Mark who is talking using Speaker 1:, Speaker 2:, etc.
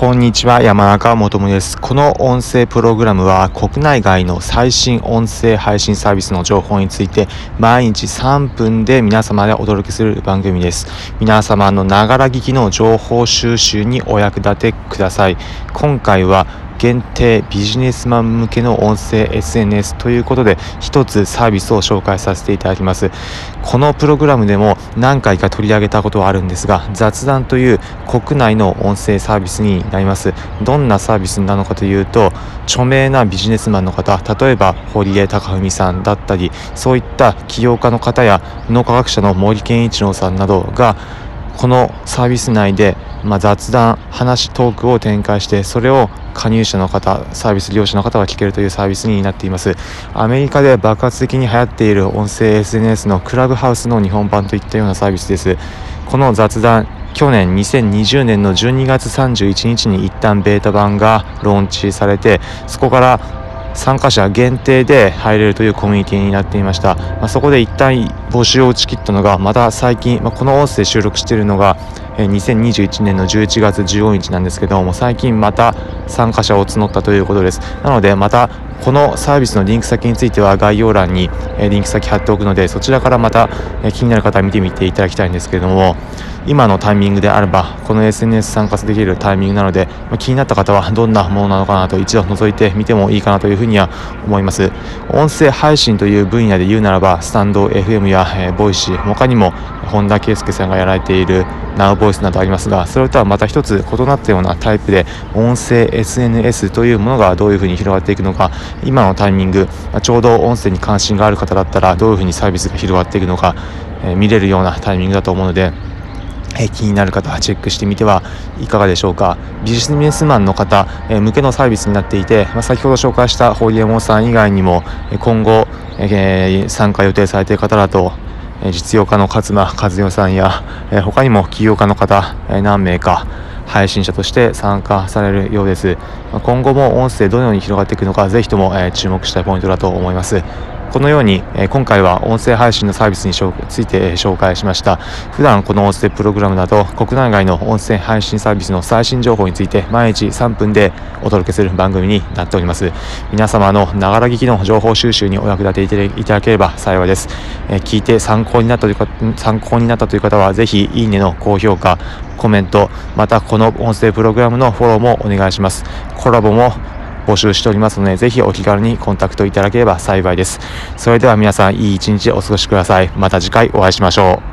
Speaker 1: こんにちは山中もともです。この音声プログラムは国内外の最新音声配信サービスの情報について毎日3分で皆様でお届けする番組です。皆様のながら聞きの情報収集にお役立てください。今回は限定ビジネスマン向けの音声 SNS ということで一つサービスを紹介させていただきます。このプログラムでも何回か取り上げたことはあるんですが雑談という国内の音声サービスになります。どんなサービスなのかというと著名なビジネスマンの方例えば堀江貴文さんだったりそういった起業家の方や脳科学者の森健一郎さんなどがこのサービス内で、まあ、雑談話トークを展開してそれを加入者の方サービス利用者の方が聞けるというサービスになっています。アメリカで爆発的に流行っている音声 SNS のクラブハウスの日本版といったようなサービスです。この雑談去年2020年の12月31日に一旦ベータ版がローンチされてそこから参加者限定で入れるというコミュニティになっていました、まあ、そこで一旦募集を打ち切ったのがまた最近、まあ、この音声収録しているのが2021年の11月15日なんですけども最近また参加者を募ったということです。なのでまたこのサービスのリンク先については概要欄にリンク先貼っておくのでそちらからまた気になる方は見てみていただきたいんですけれども今のタイミングであればこの SNS 参加できるタイミングなので、気になった方はどんなものなのかなと一度覗いてみてもいいかなというふうには思います。音声配信という分野で言うならばスタンド FM や、 Voicy 他にも本田圭佑さんがやられている Now ボイスなどありますがそれとはまた一つ異なったようなタイプで音声 SNS というものがどういうふうに広がっていくのか今のタイミングまちょうど音声に関心がある方だったらどういうふうにサービスが広がっていくのか、えー、見れるようなタイミングだと思うのでえ気になる方はチェックしてみてはいかがでしょうか。ビジネスマンの方、え向けのサービスになっていて、ま先ほど紹介したホリエモンさん以外にも今後、え参加予定されている方だと実用家の勝間和代さんや、え他にも起業家の方、え何名か配信者として参加されるようです。今後も音声どのように広がっていくのかぜひとも、え注目したいポイントだと思います。このように、今回は音声配信のサービスについて、紹介しました。普段この音声プログラムだと国内外の音声配信サービスの最新情報について毎日3分でお届けする番組になっております。皆様のながら聞きの情報収集にお役立ていただければ幸いです、聞いて参考になったというか参考になったという方はぜひいいねの高評価コメントまたこの音声プログラムのフォローもお願いします。コラボも募集しておりますので、ぜひお気軽にコンタクトいただければ幸いです。それでは皆さん、いい一日お過ごしください。また次回お会いしましょう。